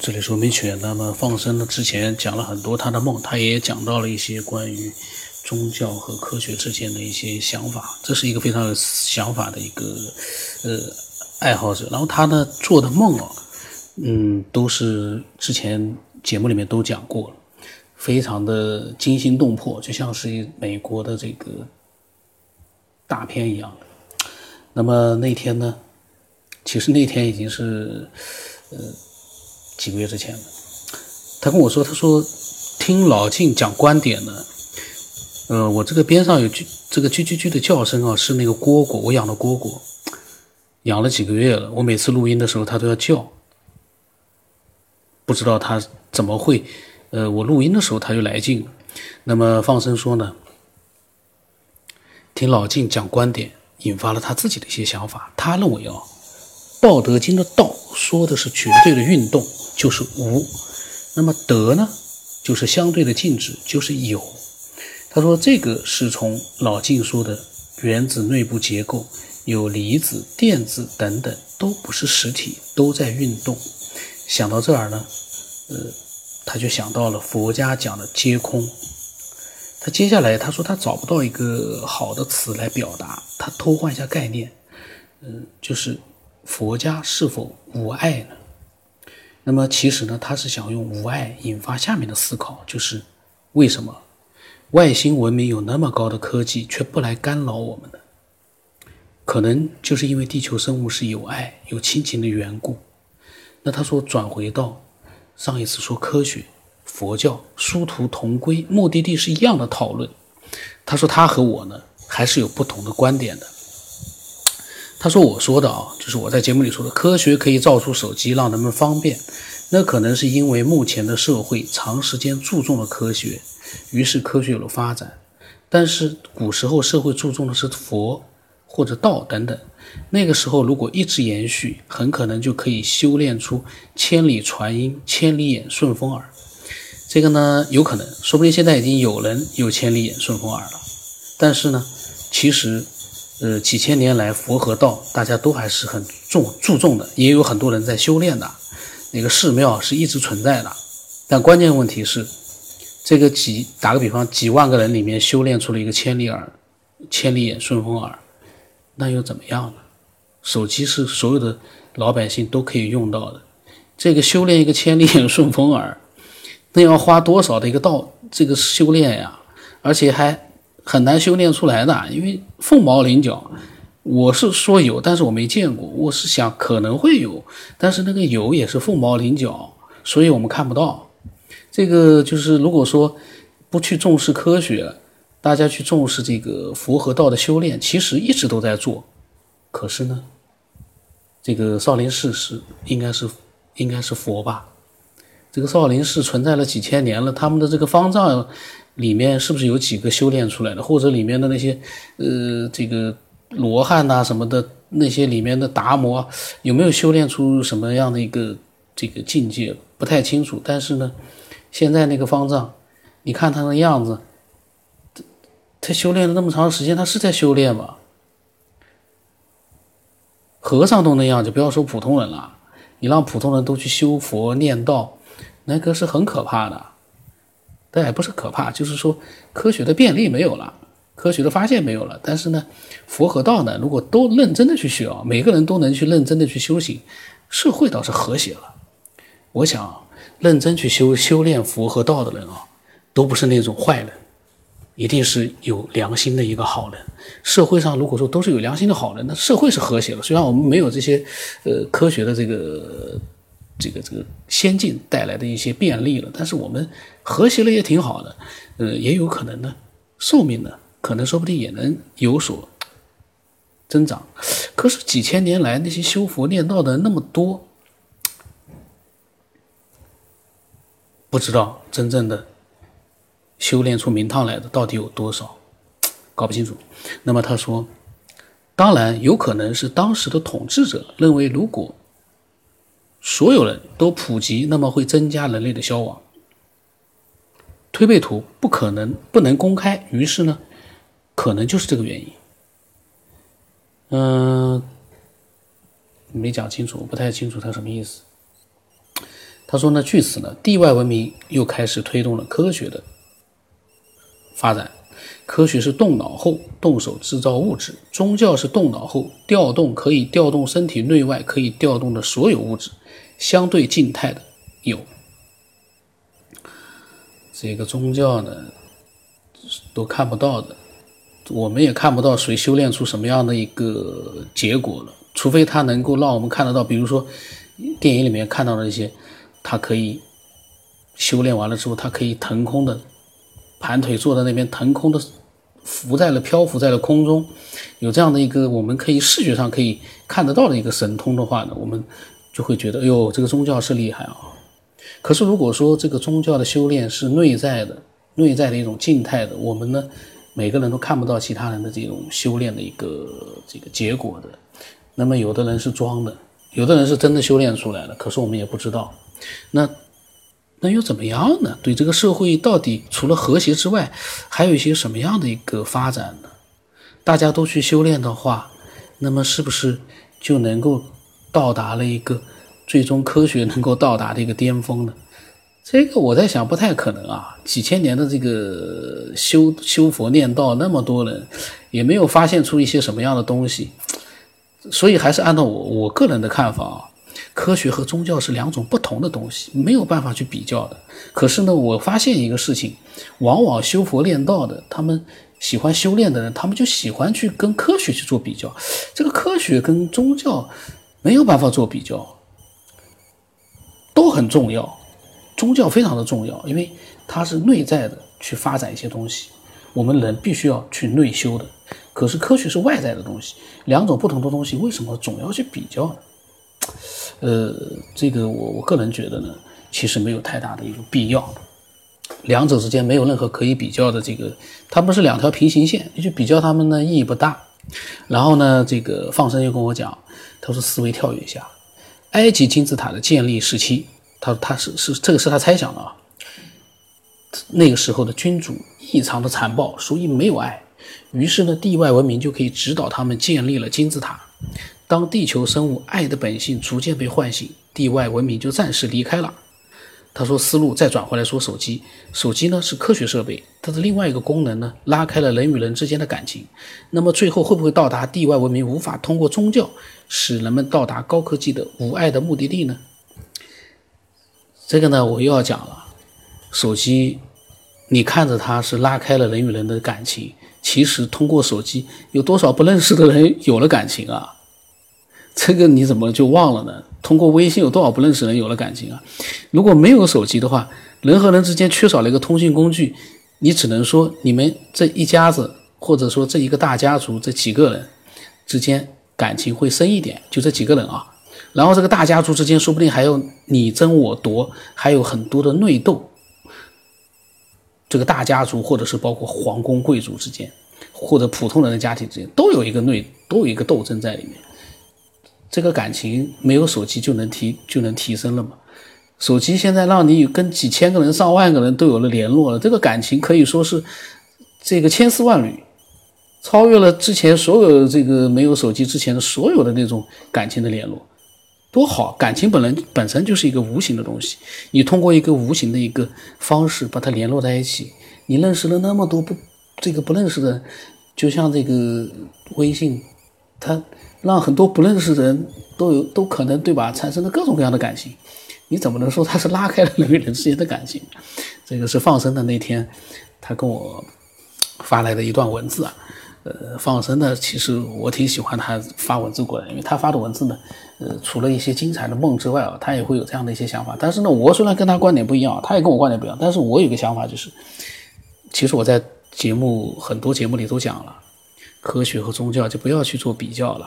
这里说明犬。那么放生呢？之前讲了很多他的梦，他也讲到了一些关于宗教和科学之间的一些想法。这是一个非常有想法的一个呃爱好者。然后他呢做的梦啊，嗯，都是之前节目里面都讲过了，非常的惊心动魄，就像是美国的这个大片一样的。那么那天呢，其实那天已经是呃。几个月之前，他跟我说：“他说听老静讲观点呢，呃，我这个边上有句这个啾啾啾的叫声啊，是那个蝈蝈，我养的蝈蝈，养了几个月了。我每次录音的时候，它都要叫，不知道它怎么会，呃，我录音的时候它就来劲。那么放生说呢，听老静讲观点，引发了他自己的一些想法。他认为啊，《道德经》的道说的是绝对的运动。”就是无，那么德呢，就是相对的静止，就是有。他说这个是从老静说的原子内部结构有离子、电子等等，都不是实体，都在运动。想到这儿呢，呃，他就想到了佛家讲的皆空。他接下来他说他找不到一个好的词来表达，他偷换一下概念，嗯，就是佛家是否无爱呢？那么其实呢，他是想用无爱引发下面的思考，就是为什么外星文明有那么高的科技却不来干扰我们呢？可能就是因为地球生物是有爱、有亲情的缘故。那他说转回到上一次说科学、佛教殊途同归，目的地是一样的讨论。他说他和我呢还是有不同的观点的。他说：“我说的啊，就是我在节目里说的，科学可以造出手机让人们方便，那可能是因为目前的社会长时间注重了科学，于是科学有了发展。但是古时候社会注重的是佛或者道等等，那个时候如果一直延续，很可能就可以修炼出千里传音、千里眼、顺风耳。这个呢，有可能，说不定现在已经有人有千里眼、顺风耳了。但是呢，其实。”呃，几千年来，佛和道大家都还是很重注重的，也有很多人在修炼的，那个寺庙是一直存在的。但关键问题是，这个几打个比方，几万个人里面修炼出了一个千里耳、千里眼、顺风耳，那又怎么样呢？手机是所有的老百姓都可以用到的，这个修炼一个千里眼、顺风耳，那要花多少的一个道这个修炼呀？而且还。很难修炼出来的，因为凤毛麟角。我是说有，但是我没见过。我是想可能会有，但是那个有也是凤毛麟角，所以我们看不到。这个就是如果说不去重视科学，大家去重视这个佛和道的修炼，其实一直都在做。可是呢，这个少林寺是应该是应该是佛吧？这个少林寺存在了几千年了，他们的这个方丈。里面是不是有几个修炼出来的，或者里面的那些，呃，这个罗汉呐什么的，那些里面的达摩有没有修炼出什么样的一个这个境界？不太清楚。但是呢，现在那个方丈，你看他的样子，他他修炼了那么长时间，他是在修炼吗？和尚都那样，就不要说普通人了。你让普通人都去修佛念道，那个是很可怕的。但也不是可怕，就是说科学的便利没有了，科学的发现没有了。但是呢，佛和道呢，如果都认真的去学啊，每个人都能去认真的去修行，社会倒是和谐了。我想，认真去修修炼佛和道的人啊，都不是那种坏人，一定是有良心的一个好人。社会上如果说都是有良心的好人，那社会是和谐了。虽然我们没有这些呃科学的这个。这个这个先进带来的一些便利了，但是我们和谐了也挺好的，呃，也有可能呢，寿命呢，可能说不定也能有所增长。可是几千年来那些修佛念道的那么多，不知道真正的修炼出名堂来的到底有多少，搞不清楚。那么他说，当然有可能是当时的统治者认为，如果所有人都普及，那么会增加人类的消亡。推背图不可能不能公开，于是呢，可能就是这个原因。嗯，没讲清楚，我不太清楚他什么意思。他说呢，据此呢，地外文明又开始推动了科学的发展。科学是动脑后动手制造物质，宗教是动脑后调动可以调动身体内外可以调动的所有物质，相对静态的有。这个宗教呢，都看不到的，我们也看不到谁修炼出什么样的一个结果了，除非他能够让我们看得到，比如说电影里面看到的一些，他可以修炼完了之后，他可以腾空的盘腿坐在那边，腾空的浮在了漂浮在了空中，有这样的一个我们可以视觉上可以看得到的一个神通的话呢，我们就会觉得，哎呦，这个宗教是厉害啊。可是，如果说这个宗教的修炼是内在的、内在的一种静态的，我们呢，每个人都看不到其他人的这种修炼的一个这个结果的。那么，有的人是装的，有的人是真的修炼出来了，可是我们也不知道。那那又怎么样呢？对这个社会到底除了和谐之外，还有一些什么样的一个发展呢？大家都去修炼的话，那么是不是就能够到达了一个？最终科学能够到达的一个巅峰呢？这个我在想不太可能啊！几千年的这个修修佛念道，那么多人也没有发现出一些什么样的东西，所以还是按照我我个人的看法啊，科学和宗教是两种不同的东西，没有办法去比较的。可是呢，我发现一个事情，往往修佛练道的，他们喜欢修炼的人，他们就喜欢去跟科学去做比较。这个科学跟宗教没有办法做比较。都很重要，宗教非常的重要，因为它是内在的去发展一些东西，我们人必须要去内修的。可是科学是外在的东西，两种不同的东西，为什么总要去比较呢？呃，这个我我个人觉得呢，其实没有太大的一个必要，两者之间没有任何可以比较的这个，它不是两条平行线，你去比较它们呢意义不大。然后呢，这个放生又跟我讲，他说思维跳跃一下。埃及金字塔的建立时期，他他是是这个是他猜想的啊。那个时候的君主异常的残暴，所以没有爱。于是呢，地外文明就可以指导他们建立了金字塔。当地球生物爱的本性逐渐被唤醒，地外文明就暂时离开了。他说：“思路再转回来说，手机，手机呢是科学设备，它的另外一个功能呢，拉开了人与人之间的感情。那么最后会不会到达地外文明无法通过宗教使人们到达高科技的无爱的目的地呢？这个呢，我又要讲了。手机，你看着它是拉开了人与人的感情，其实通过手机，有多少不认识的人有了感情啊？这个你怎么就忘了呢？”通过微信有多少不认识人有了感情啊？如果没有手机的话，人和人之间缺少了一个通讯工具，你只能说你们这一家子或者说这一个大家族这几个人之间感情会深一点，就这几个人啊。然后这个大家族之间说不定还有你争我夺，还有很多的内斗。这个大家族或者是包括皇宫贵族之间，或者普通人的家庭之间，都有一个内都有一个斗争在里面。这个感情没有手机就能提就能提升了吗？手机现在让你跟几千个人、上万个人都有了联络了，这个感情可以说是这个千丝万缕，超越了之前所有这个没有手机之前的所有的那种感情的联络，多好！感情本来本身就是一个无形的东西，你通过一个无形的一个方式把它联络在一起，你认识了那么多不这个不认识的，就像这个微信，它。让很多不认识的人都有都可能对吧，产生了各种各样的感情，你怎么能说他是拉开了人与人之间的感情？这个是放生的那天，他跟我发来的一段文字啊。呃，放生的其实我挺喜欢他发文字过来，因为他发的文字呢，呃，除了一些精彩的梦之外啊，他也会有这样的一些想法。但是呢，我虽然跟他观点不一样，他也跟我观点不一样，但是我有个想法就是，其实我在节目很多节目里都讲了，科学和宗教就不要去做比较了。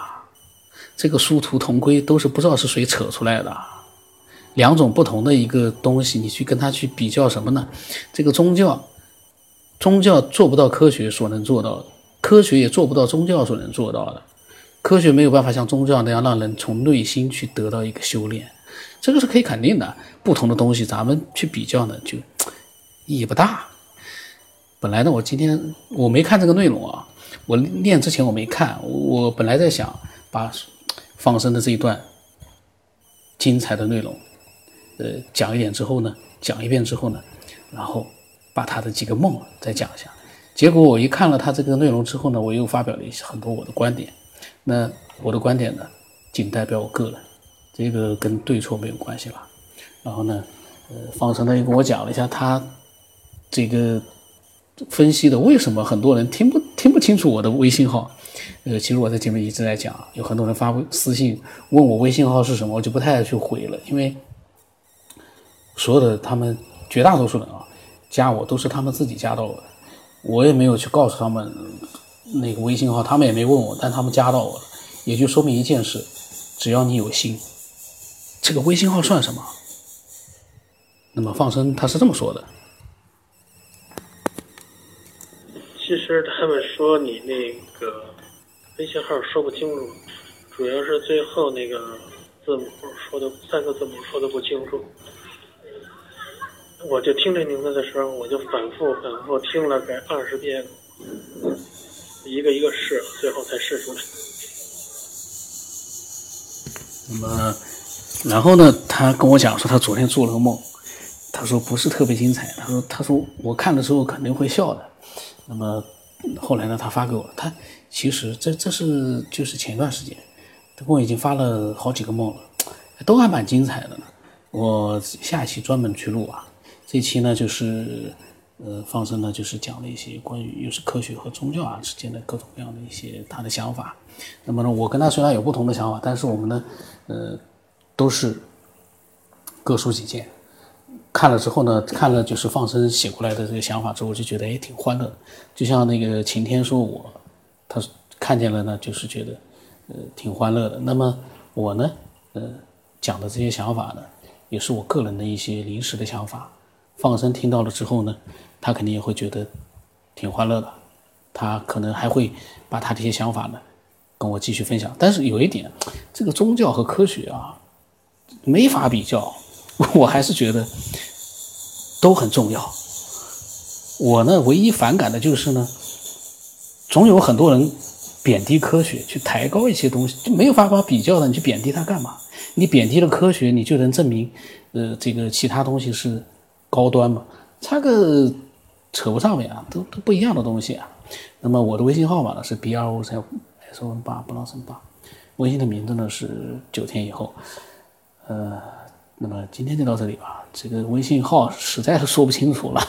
这个殊途同归，都是不知道是谁扯出来的，两种不同的一个东西，你去跟他去比较什么呢？这个宗教，宗教做不到科学所能做到的，科学也做不到宗教所能做到的，科学没有办法像宗教那样让人从内心去得到一个修炼，这个是可以肯定的。不同的东西，咱们去比较呢，就意义不大。本来呢，我今天我没看这个内容啊，我练之前我没看，我本来在想把。放生的这一段精彩的内容，呃，讲一点之后呢，讲一遍之后呢，然后把他的几个梦再讲一下。结果我一看了他这个内容之后呢，我又发表了一些很多我的观点。那我的观点呢，仅代表我个人，这个跟对错没有关系吧。然后呢，呃，放生他又跟我讲了一下他这个分析的为什么很多人听不听不清楚我的微信号。呃，其实我在前面一直在讲，有很多人发私信问我微信号是什么，我就不太去回了，因为所有的他们绝大多数人啊，加我都是他们自己加到我的，我也没有去告诉他们那个微信号，他们也没问我，但他们加到我了，也就说明一件事，只要你有心，这个微信号算什么？那么放生他是这么说的。其实他们说你那个。微信号说不清楚，主要是最后那个字母说的三个字母说的不清楚。我就听这名字的时候，我就反复反复听了该二十遍，一个一个试，最后才试出来。那么，然后呢？他跟我讲说，他昨天做了个梦，他说不是特别精彩，他说他说我看的时候肯定会笑的。那么后来呢？他发给我，他。其实这这是就是前段时间，他跟我已经发了好几个梦了，都还蛮精彩的呢。我下一期专门去录啊。这期呢就是呃放生呢就是讲了一些关于又是科学和宗教啊之间的各种各样的一些他的想法。那么呢我跟他虽然有不同的想法，但是我们呢呃都是各抒己见。看了之后呢，看了就是放生写过来的这个想法之后，我就觉得也挺欢乐。就像那个晴天说我。他看见了呢，就是觉得，呃，挺欢乐的。那么我呢，呃，讲的这些想法呢，也是我个人的一些临时的想法。放生听到了之后呢，他肯定也会觉得挺欢乐的。他可能还会把他这些想法呢，跟我继续分享。但是有一点，这个宗教和科学啊，没法比较。我还是觉得都很重要。我呢，唯一反感的就是呢。总有很多人贬低科学，去抬高一些东西，就没有办法比较的。你去贬低它干嘛？你贬低了科学，你就能证明，呃，这个其他东西是高端嘛？差个扯不上边啊，都都不一样的东西啊。那么我的微信号码呢是 B R O 三 S O N 八不浪声八，微信的名字呢是九天以后。呃，那么今天就到这里吧。这个微信号实在是说不清楚了。